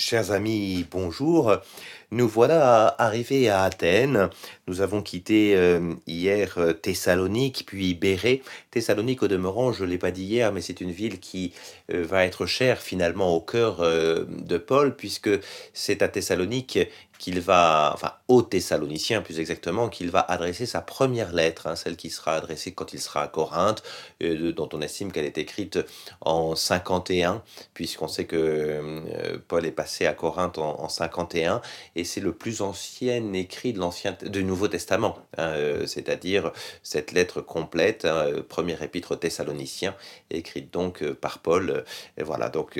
Chers amis, bonjour. Nous voilà arrivés à Athènes. Nous avons quitté euh, hier euh, Thessalonique, puis Bérée. Thessalonique, au demeurant, je ne l'ai pas dit hier, mais c'est une ville qui euh, va être chère finalement au cœur de Paul, puisque c'est à Thessalonique qu'il va, enfin aux Thessaloniciens plus exactement, qu'il va adresser sa première lettre, hein, celle qui sera adressée quand il sera à Corinthe, dont on estime qu'elle est écrite en 51, puisqu'on sait que Paul est passé à Corinthe en, en 51, et c'est le plus ancien écrit de l'Ancien, du Nouveau Testament, hein, euh, c'est-à-dire cette lettre complète, hein, euh, premier épître thessalonicien, écrite donc euh, par Paul. et voilà, donc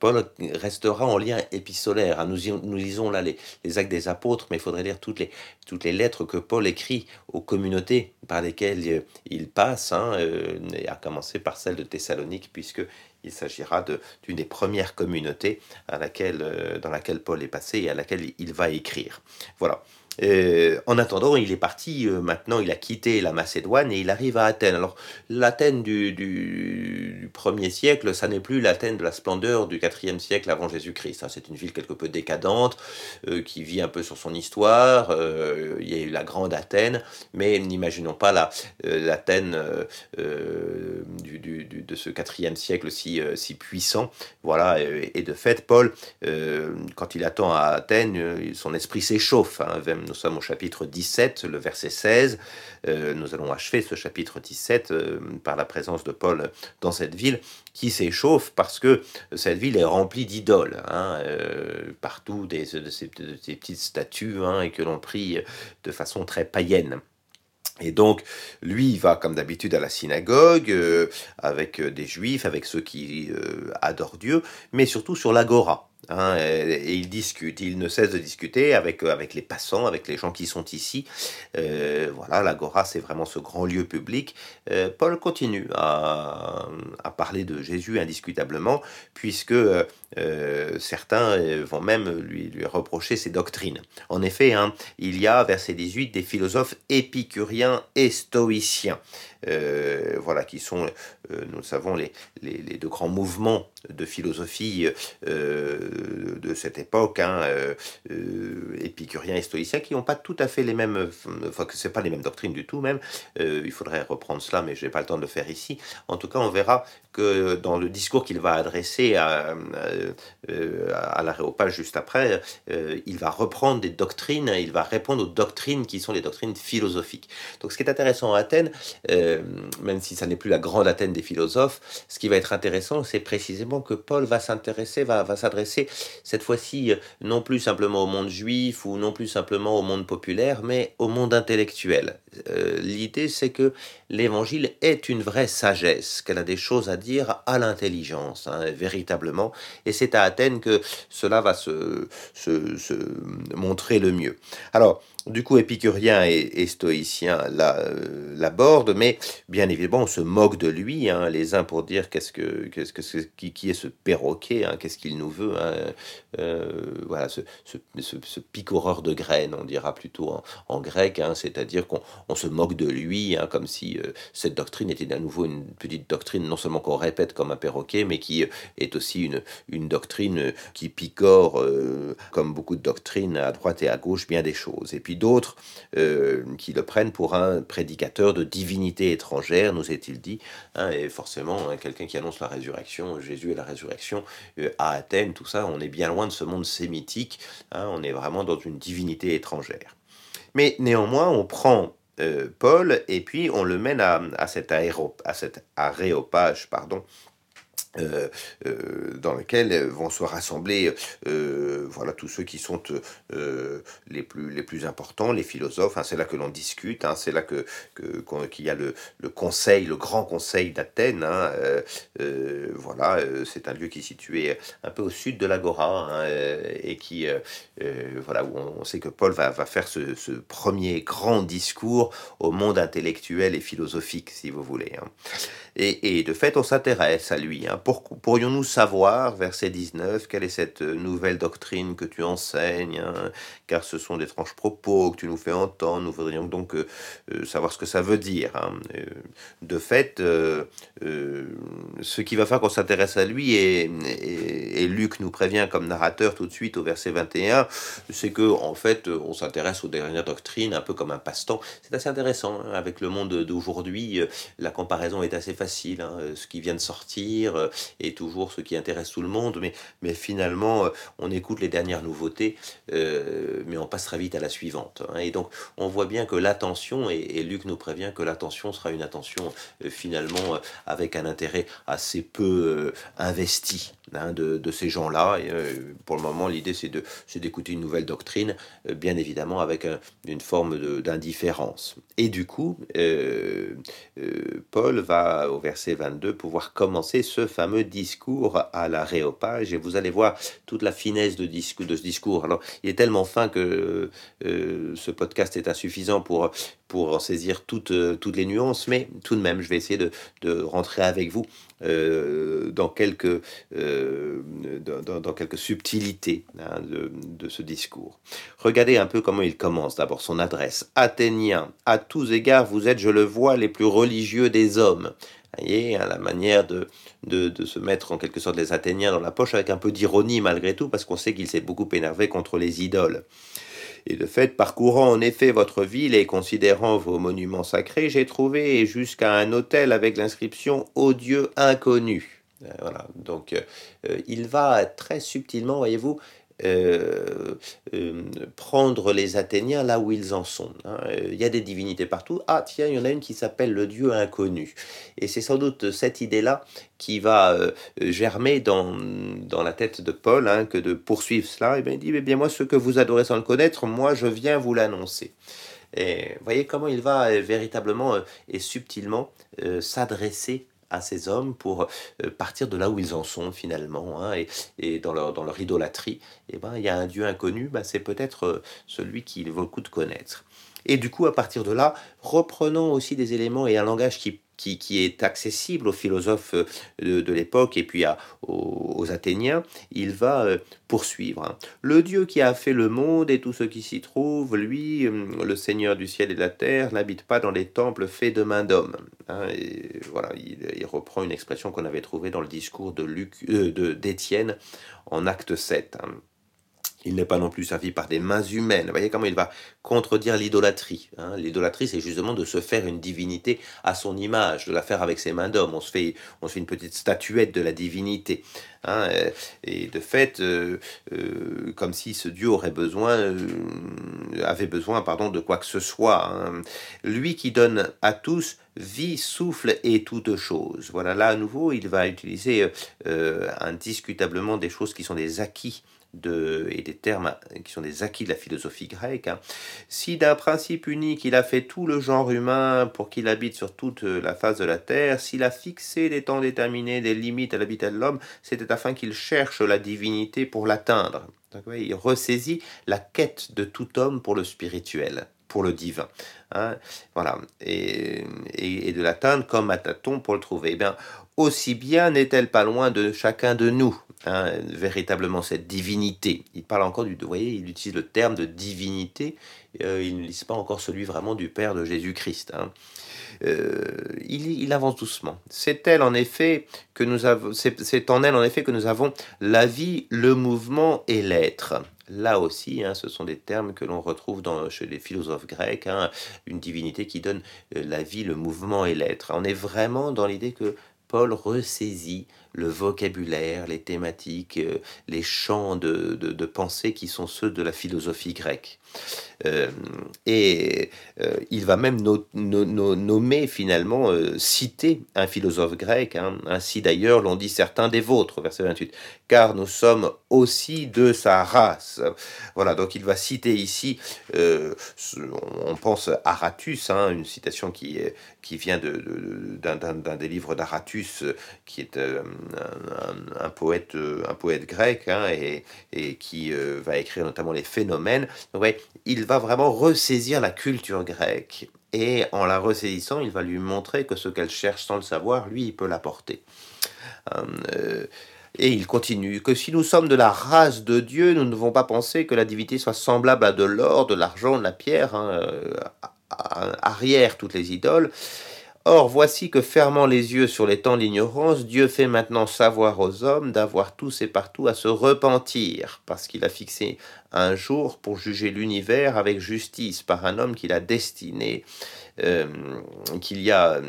Paul restera en lien épistolaire. Hein. nous, nous lisons là les, actes des apôtres, mais il faudrait lire toutes les, lettres que Paul écrit aux communautés par lesquelles il passe, et à commencer par celle de Thessalonique, puisque il s'agira d'une des premières communautés euh, dans laquelle Paul est passé et à laquelle il va écrire. Voilà. Euh, en attendant, il est parti, euh, maintenant il a quitté la Macédoine et il arrive à Athènes. Alors, l'Athènes du, du, premier siècle, ça n'est plus l'Athènes de la splendeur du quatrième siècle avant Jésus-Christ. Hein. C'est une ville quelque peu décadente, euh, qui vit un peu sur son histoire. il y a eu la grande Athènes, mais n'imaginons pas l'Athènes du, du, de ce quatrième siècle si, si puissant. Voilà, et, de fait, Paul, quand il attend à Athènes, son esprit s'échauffe. Hein, nous sommes au chapitre 17, le verset 16. Euh, nous allons achever ce chapitre 17 euh, par la présence de Paul dans cette ville qui s'échauffe parce que cette ville est remplie d'idoles. Hein, euh, partout des, de, ces, petites statues hein, et que l'on prie de façon très païenne. Et donc, lui, il va comme d'habitude à la synagogue avec des juifs, avec ceux qui adorent Dieu, mais surtout sur l'agora. Hein, et, il discute, il ne cesse de discuter avec, euh, avec les passants, avec les gens qui sont ici. Euh, voilà, l'agora, c'est vraiment ce grand lieu public. Euh, Paul continue à, à, parler de Jésus indiscutablement, puisque certains vont même lui, lui, reprocher ses doctrines. En effet, hein, il y a, verset 18, des philosophes épicuriens et stoïciens. Voilà, qui sont, nous savons, les, les, deux grands mouvements de philosophie de cette époque, hein, euh, euh, épicuriens et stoïciens, qui n'ont pas tout à fait les mêmes, enfin que pas les mêmes doctrines du tout même. Euh, il faudrait reprendre cela, mais je n'ai pas le temps de le faire ici. En tout cas, on verra que dans le discours qu'il va adresser à, à l'aréopage juste après, il va reprendre des doctrines, il va répondre aux doctrines qui sont les doctrines philosophiques. Donc, ce qui est intéressant à Athènes, même si ça n'est plus la grande Athènes des philosophes, ce qui va être intéressant, c'est précisément que Paul va s'intéresser, va, s'adresser cette fois-ci non plus simplement au monde juif ou non plus simplement au monde populaire, mais au monde intellectuel. Euh, l'idée, c'est que l'évangile est une vraie sagesse, qu'elle a des choses à dire à l'intelligence, hein, véritablement, et c'est à Athènes que cela va se, se montrer le mieux. Alors, du coup, épicurien et, stoïcien euh, l'abordent, mais bien évidemment, on se moque de lui, hein, les uns pour dire qu'est-ce que, qu'est-ce que qui, qui, est ce perroquet, hein, qu'est-ce qu'il nous veut, hein, euh, voilà, ce, ce, picoreur de graines, on dira plutôt en, grec, c'est-à-dire qu'on on se moque de lui, comme si euh, cette doctrine était à nouveau une petite doctrine, non seulement qu'on répète comme un perroquet, mais qui est aussi une, une doctrine qui picore, comme beaucoup de doctrines à droite et à gauche, bien des choses. Et puis d'autres euh, qui le prennent pour un prédicateur de divinité étrangère, nous est-il dit, hein, et forcément hein, quelqu'un qui annonce la résurrection, Jésus et la résurrection euh, à Athènes, tout ça, on est bien loin de ce monde sémitique, hein, on est vraiment dans une divinité étrangère. Mais néanmoins, on prend euh, Paul et puis on le mène à, cet, à cet aréopage, pardon, euh, euh, dans lequel vont se rassembler euh, voilà tous ceux qui sont les plus les plus importants les philosophes. Hein, c'est là que l'on discute hein, c'est là que qu'il y a le, le, conseil le grand conseil d'Athènes hein, voilà c'est un lieu qui est situé un peu au sud de l'agora hein, et qui voilà où on, sait que Paul va, va faire ce, ce, premier grand discours au monde intellectuel et philosophique si vous voulez et, et, de fait on s'intéresse à lui pourrions-nous savoir, verset 19, quelle est cette nouvelle doctrine que tu enseignes hein, Car ce sont d'étranges propos que tu nous fais entendre. Nous voudrions donc euh, euh, savoir ce que ça veut dire. Hein. Euh, de fait, ce qui va faire qu'on s'intéresse à lui, et, et, Luc nous prévient comme narrateur tout de suite au verset 21, c'est que en fait, on s'intéresse aux dernières doctrines un peu comme un passe-temps. C'est assez intéressant. Hein. Avec le monde d'aujourd'hui, la comparaison est assez facile. Ce qui vient de sortir est toujours ce qui intéresse tout le monde, mais, mais finalement, on écoute les dernières nouveautés, mais on passe très vite à la suivante. Hein. Et donc, on voit bien que l'attention, et, Luc nous prévient que l'attention sera une attention euh, finalement euh, avec un intérêt assez peu euh, investi hein, de, ces gens-là. Et, pour le moment, l'idée c'est d'écouter une nouvelle doctrine, bien évidemment avec une forme d'indifférence. Et du coup, Paul va au verset 22 pouvoir commencer ce fameux discours à l'aréopage, et vous allez voir toute la finesse de, ce discours. Alors, il est tellement fin que ce podcast est insuffisant pour, pour en saisir toutes, euh, toutes les nuances, mais tout de même, je vais essayer de, de rentrer avec vous euh, dans, quelques, euh, dans, dans, quelques subtilités hein, de, de, ce discours. Regardez un peu comment il commence. D'abord, son adresse. Athéniens, à tous égards, vous êtes, je le vois, les plus religieux des hommes. Voyez, hein, la manière de, de, se mettre en quelque sorte les Athéniens dans la poche avec un peu d'ironie malgré tout, parce qu'on sait qu'il s'est beaucoup énervé contre les idoles. Et de fait, parcourant en effet votre ville et considérant vos monuments sacrés, j'ai trouvé jusqu'à un hôtel avec l'inscription Au Dieu inconnu. Euh, voilà, donc euh, il va très subtilement, voyez-vous, euh, euh, prendre les Athéniens là où ils en sont. Hein. Il y a des divinités partout. Ah tiens, il y en a une qui s'appelle le Dieu inconnu. Et c'est sans doute cette idée-là qui va euh, germer dans, dans la tête de Paul, hein, que de poursuivre cela. Et bien il dit, eh bien moi, ce que vous adorez sans le connaître, moi, je viens vous l'annoncer. Et voyez comment il va véritablement et subtilement s'adresser à ces hommes pour euh, partir de là où ils en sont finalement, hein, et, et, dans, leur, dans leur idolâtrie, et eh ben, il y a un Dieu inconnu, ben, c'est peut-être euh, celui qu'il vaut le coup de connaître. Et du coup, à partir de là, reprenons aussi des éléments et un langage qui qui, est accessible aux philosophes euh, de, l'époque et puis aux, Athéniens, il va euh, poursuivre. Hein. Le Dieu qui a fait le monde et tout ce qui s'y trouve, lui, euh, le Seigneur du ciel et de la terre, n'habite pas dans les temples faits de main d'homme. Hein. voilà, il, reprend une expression qu'on avait trouvée dans le discours de d'Étienne en acte 7. Il n'est pas non plus servi par des mains humaines. Vous voyez comment il va contredire l'idolâtrie. Hein. L'idolâtrie, c'est justement de se faire une divinité à son image, de la faire avec ses mains d'homme. On se fait, on se fait une petite statuette de la divinité. Hein. Et de fait, euh, euh, comme si ce Dieu aurait besoin, euh, avait besoin, pardon, de quoi que ce soit. Hein. Lui qui donne à tous vie, souffle et toutes choses. Voilà, là à nouveau, il va utiliser indiscutablement des choses qui sont des acquis de, et des termes qui sont des acquis de la philosophie grecque. Hein. Si d'un principe unique il a fait tout le genre humain pour qu'il habite sur toute la face de la terre, s'il a fixé des temps déterminés, des limites à l'habitat de l'homme, c'était afin qu'il cherche la divinité pour l'atteindre. Il ressaisit la quête de tout homme pour le spirituel pour le divin. Hein. voilà. Et, et, de l'atteindre comme à tâtons pour le trouver. Eh bien, aussi bien n'est-elle pas loin de chacun de nous. Hein, véritablement cette divinité. Il parle encore du, vous voyez, il utilise le terme de divinité, euh, il ne lise pas encore celui vraiment du Père de Jésus-Christ. Hein. Euh, il, avance doucement. C'est elle en effet que nous avons, c'est en elle en effet que nous avons la vie, le mouvement et l'être. Là aussi, hein, ce sont des termes que l'on retrouve chez les philosophes grecs, une divinité qui donne euh, la vie, le mouvement et l'être. On est vraiment dans l'idée que Paul ressaisit le vocabulaire, les thématiques, euh, les champs de, de, pensée qui sont ceux de la philosophie grecque. Euh, et euh, il va même nommer finalement, citer un philosophe grec, hein. ainsi d'ailleurs l'ont dit certains des vôtres, verset 28, car nous sommes aussi de sa race. Voilà, donc il va citer ici, on pense Aratus, hein, une citation qui, qui vient d'un de, des livres d'Aratus, qui est un, poète, un poète grec hein, et, qui euh, va écrire notamment les phénomènes. il va vraiment ressaisir la culture grecque et en la ressaisissant, il va lui montrer que ce qu'elle cherche sans le savoir, lui, il peut l'apporter. Euh, et il continue que si nous sommes de la race de Dieu, nous ne devons pas penser que la divinité soit semblable à de l'or, de l'argent, de la pierre, hein, euh, arrière toutes les idoles. Or, voici que fermant les yeux sur les temps de l'ignorance, Dieu fait maintenant savoir aux hommes d'avoir tous et partout à se repentir, parce qu'il a fixé un jour pour juger l'univers avec justice par un homme qu'il a destiné, euh, qu'il y a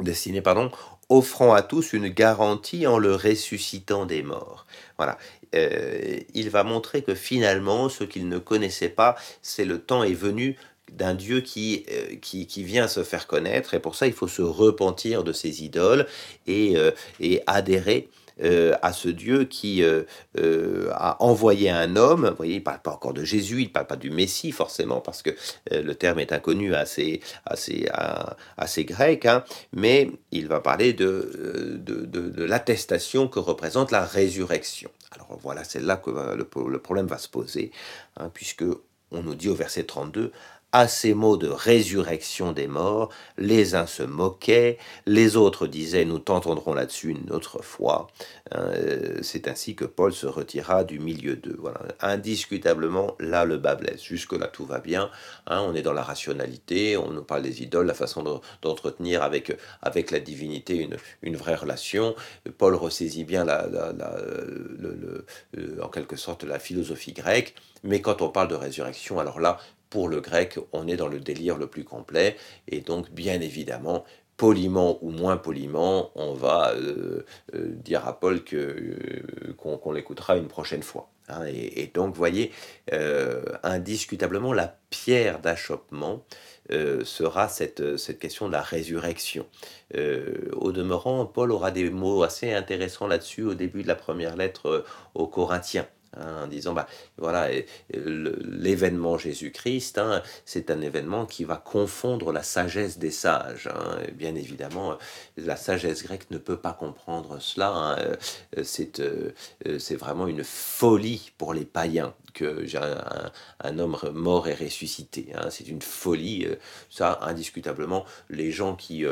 destiné, pardon, offrant à tous une garantie en le ressuscitant des morts. Voilà. Euh, il va montrer que finalement, ce qu'il ne connaissait pas, c'est le temps est venu d'un Dieu qui, euh, qui, qui, vient se faire connaître, et pour ça il faut se repentir de ses idoles et, euh, et adhérer euh, à ce Dieu qui a envoyé un homme. Vous voyez, il ne parle pas encore de Jésus, il ne parle pas du Messie forcément, parce que le terme est inconnu à ces, à ces, à, Grecs, hein, mais il va parler de, de, de, l'attestation que représente la résurrection. Alors voilà, c'est là que le, problème va se poser, hein, puisque on nous dit au verset 32, à ces mots de résurrection des morts, les uns se moquaient, les autres disaient nous t'entendrons là-dessus une autre fois. Hein, euh, c'est ainsi que Paul se retira du milieu d'eux. Voilà. Indiscutablement, là le bas blesse. Jusque-là tout va bien. Hein, on est dans la rationalité, on nous parle des idoles, la façon d'entretenir avec, avec la divinité une, vraie relation. Paul ressaisit bien la, le, euh, en quelque sorte la philosophie grecque. Mais quand on parle de résurrection, alors là, pour le grec, on est dans le délire le plus complet, et donc bien évidemment, poliment ou moins poliment, on va euh, euh, dire à Paul que euh, qu'on l'écoutera une prochaine fois. Hein. et, donc, voyez, indiscutablement, la pierre d'achoppement sera cette question de la résurrection. au demeurant, Paul aura des mots assez intéressants là-dessus au début de la première lettre aux Corinthiens. Hein, en disant, bah, voilà, l'événement Jésus-Christ, hein, c'est un événement qui va confondre la sagesse des sages. Hein. bien évidemment, la sagesse grecque ne peut pas comprendre cela. Euh, euh, c'est vraiment une folie pour les païens que j'ai un, homme mort et ressuscité. c'est une folie. Euh, ça, indiscutablement, les gens qui,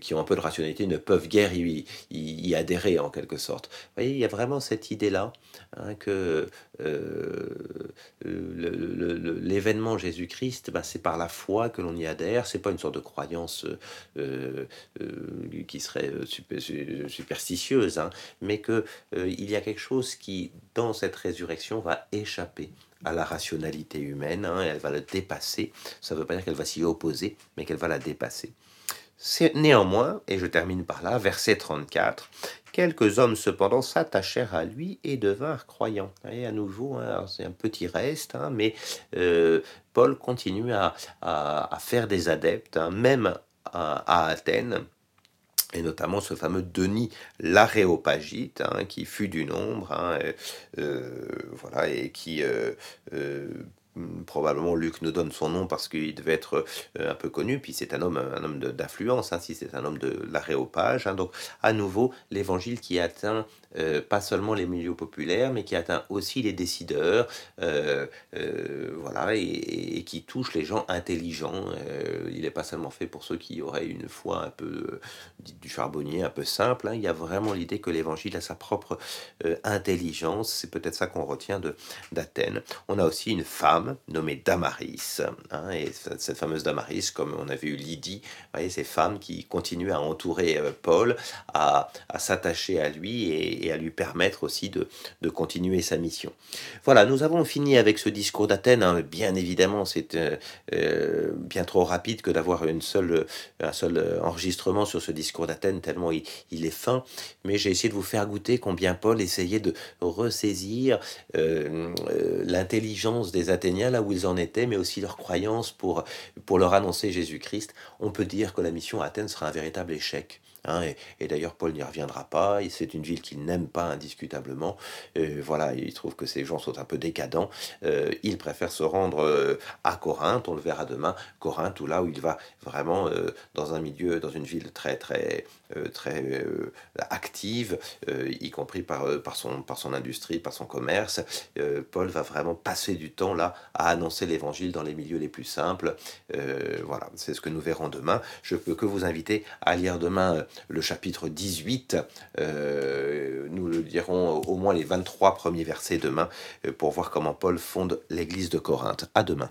qui ont un peu de rationalité ne peuvent guère y, y adhérer en quelque sorte. Vous voyez, il y a vraiment cette idée-là Hein, que euh, l'événement Jésus-Christ, bah, c'est par la foi que l'on y adhère. C'est pas une sorte de croyance euh, euh, qui serait superstitieuse, hein, mais que il y a quelque chose qui, dans cette résurrection, va échapper à la rationalité humaine. Hein, elle va la dépasser. Ça ne veut pas dire qu'elle va s'y opposer, mais qu'elle va la dépasser. Néanmoins, et je termine par là, verset 34, quelques hommes cependant s'attachèrent à lui et devinrent croyants. Et à nouveau, hein, c'est un petit reste, hein, mais euh, Paul continue à, faire des adeptes, même à, Athènes et notamment ce fameux Denis l'Aréopagite, qui fut du nombre, euh, voilà, et qui euh, probablement Luc nous donne son nom parce qu'il devait être euh, un peu connu, puis c'est un homme, un homme d'influence, hein, si c'est un homme de l'aréopage. Hein. donc à nouveau, l'évangile qui atteint euh, pas seulement les milieux populaires, mais qui atteint aussi les décideurs, euh, voilà, et, qui touche les gens intelligents. il n'est pas seulement fait pour ceux qui auraient une foi un peu du charbonnier, un peu simple. Hein. il y a vraiment l'idée que l'évangile a sa propre intelligence. C'est peut-être ça qu'on retient d'Athènes. On a aussi une femme nommée Damaris. Hein, et cette fameuse Damaris, comme on avait eu Lydie, voyez, ces femmes qui continuent à entourer euh, Paul, à, s'attacher à lui et, à lui permettre aussi de, continuer sa mission. Voilà, nous avons fini avec ce discours d'Athènes. Hein. Bien évidemment, c'est euh, euh, bien trop rapide que d'avoir seule, un seul enregistrement sur ce discours d'Athènes, tellement il, il, est fin. Mais j'ai essayé de vous faire goûter combien Paul essayait de ressaisir l'intelligence des Athéniens là où ils en étaient, mais aussi leur croyance pour, pour leur annoncer Jésus-Christ, on peut dire que la mission à Athènes sera un véritable échec. Hein, et, d'ailleurs Paul n'y reviendra pas, c'est une ville qu'il n'aime pas indiscutablement, voilà, il trouve que ces gens sont un peu décadents, Euh, il préfère se rendre euh, à Corinthe, on le verra demain, Corinthe, où là où il va vraiment euh, dans un milieu, dans une ville très très très active, y compris par, par, son, par son industrie, par son commerce. Paul va vraiment passer du temps là à annoncer l'évangile dans les milieux les plus simples. Voilà, c'est ce que nous verrons demain. Je peux que vous inviter à lire demain le chapitre 18. Euh, nous le dirons au moins les 23 premiers versets demain euh, pour voir comment Paul fonde l'église de Corinthe. À demain.